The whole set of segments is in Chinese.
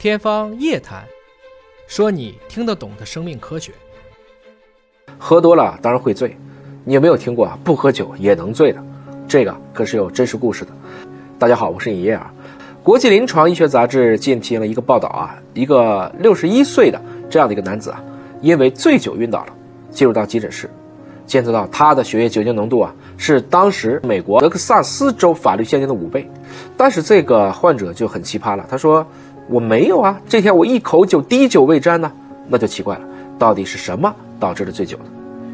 天方夜谭，说你听得懂的生命科学。喝多了当然会醉，你有没有听过啊？不喝酒也能醉的，这个可是有真实故事的。大家好，我是尹烨啊。国际临床医学杂志近期了一个报道啊，一个六十一岁的这样的一个男子啊，因为醉酒晕倒了，进入到急诊室，检测到他的血液酒精浓度啊，是当时美国德克萨斯州法律限定的五倍。但是这个患者就很奇葩了，他说。我没有啊，这天我一口酒滴酒未沾呢，那就奇怪了，到底是什么导致了醉酒呢？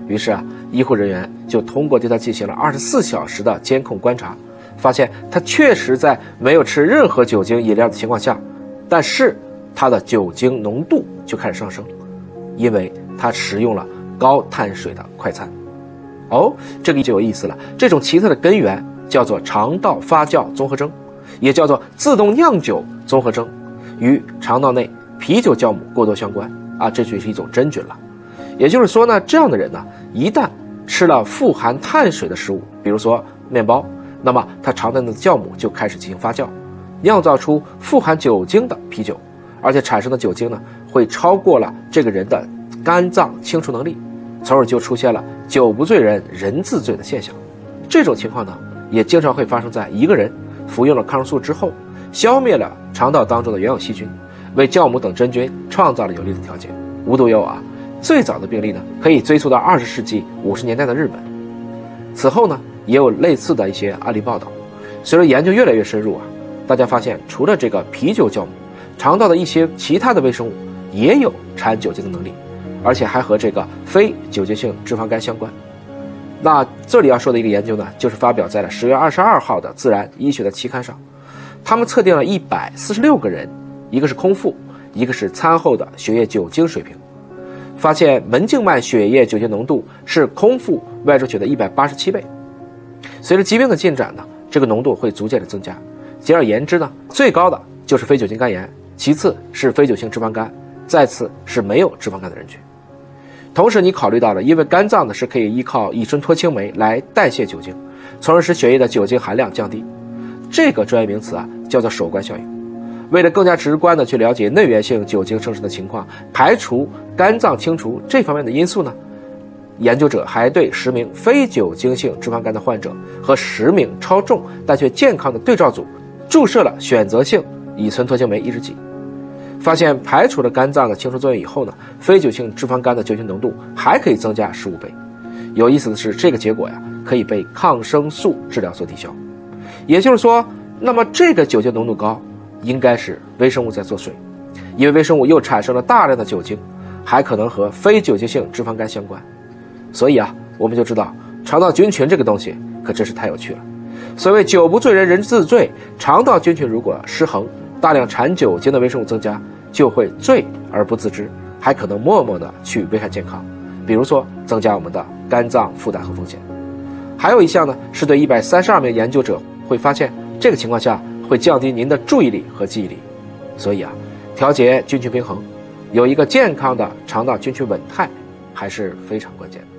于是啊，医护人员就通过对他进行了二十四小时的监控观察，发现他确实在没有吃任何酒精饮料的情况下，但是他的酒精浓度就开始上升，因为他食用了高碳水的快餐。哦，这个就有意思了，这种奇特的根源叫做肠道发酵综合征，也叫做自动酿酒综合征。与肠道内啤酒酵母过多相关啊，这就是一种真菌了。也就是说呢，这样的人呢，一旦吃了富含碳水的食物，比如说面包，那么他肠道内的酵母就开始进行发酵，酿造出富含酒精的啤酒，而且产生的酒精呢，会超过了这个人的肝脏清除能力，从而就出现了酒不醉人人自醉的现象。这种情况呢，也经常会发生在一个人服用了抗生素之后。消灭了肠道当中的原有细菌，为酵母等真菌创造了有利的条件。无独有偶啊，最早的病例呢，可以追溯到二十世纪五十年代的日本。此后呢，也有类似的一些案例报道。随着研究越来越深入啊，大家发现，除了这个啤酒酵母，肠道的一些其他的微生物也有产酒精的能力，而且还和这个非酒精性脂肪肝相关。那这里要说的一个研究呢，就是发表在了十月二十二号的《自然医学》的期刊上。他们测定了一百四十六个人，一个是空腹，一个是餐后的血液酒精水平，发现门静脉血液酒精浓度是空腹外周血的一百八十七倍。随着疾病的进展呢，这个浓度会逐渐的增加。简而言之呢，最高的就是非酒精肝炎，其次是非酒精脂肪肝，再次是没有脂肪肝的人群。同时，你考虑到了，因为肝脏呢是可以依靠乙醇脱氢酶来代谢酒精，从而使血液的酒精含量降低。这个专业名词啊。叫做首关效应。为了更加直观的去了解内源性酒精生成的情况，排除肝脏清除这方面的因素呢，研究者还对十名非酒精性脂肪肝的患者和十名超重但却健康的对照组注射了选择性乙醇脱氢酶抑制剂，发现排除了肝脏的清除作用以后呢，非酒精性脂肪肝的酒精浓度还可以增加十五倍。有意思的是，这个结果呀，可以被抗生素治疗所抵消。也就是说。那么这个酒精浓度高，应该是微生物在作祟，因为微生物又产生了大量的酒精，还可能和非酒精性脂肪肝相关。所以啊，我们就知道肠道菌群这个东西可真是太有趣了。所谓酒不醉人人自醉，肠道菌群如果失衡，大量产酒精的微生物增加，就会醉而不自知，还可能默默的去危害健康，比如说增加我们的肝脏负担和风险。还有一项呢，是对一百三十二名研究者会发现。这个情况下会降低您的注意力和记忆力，所以啊，调节菌群平衡，有一个健康的肠道菌群稳态还是非常关键的。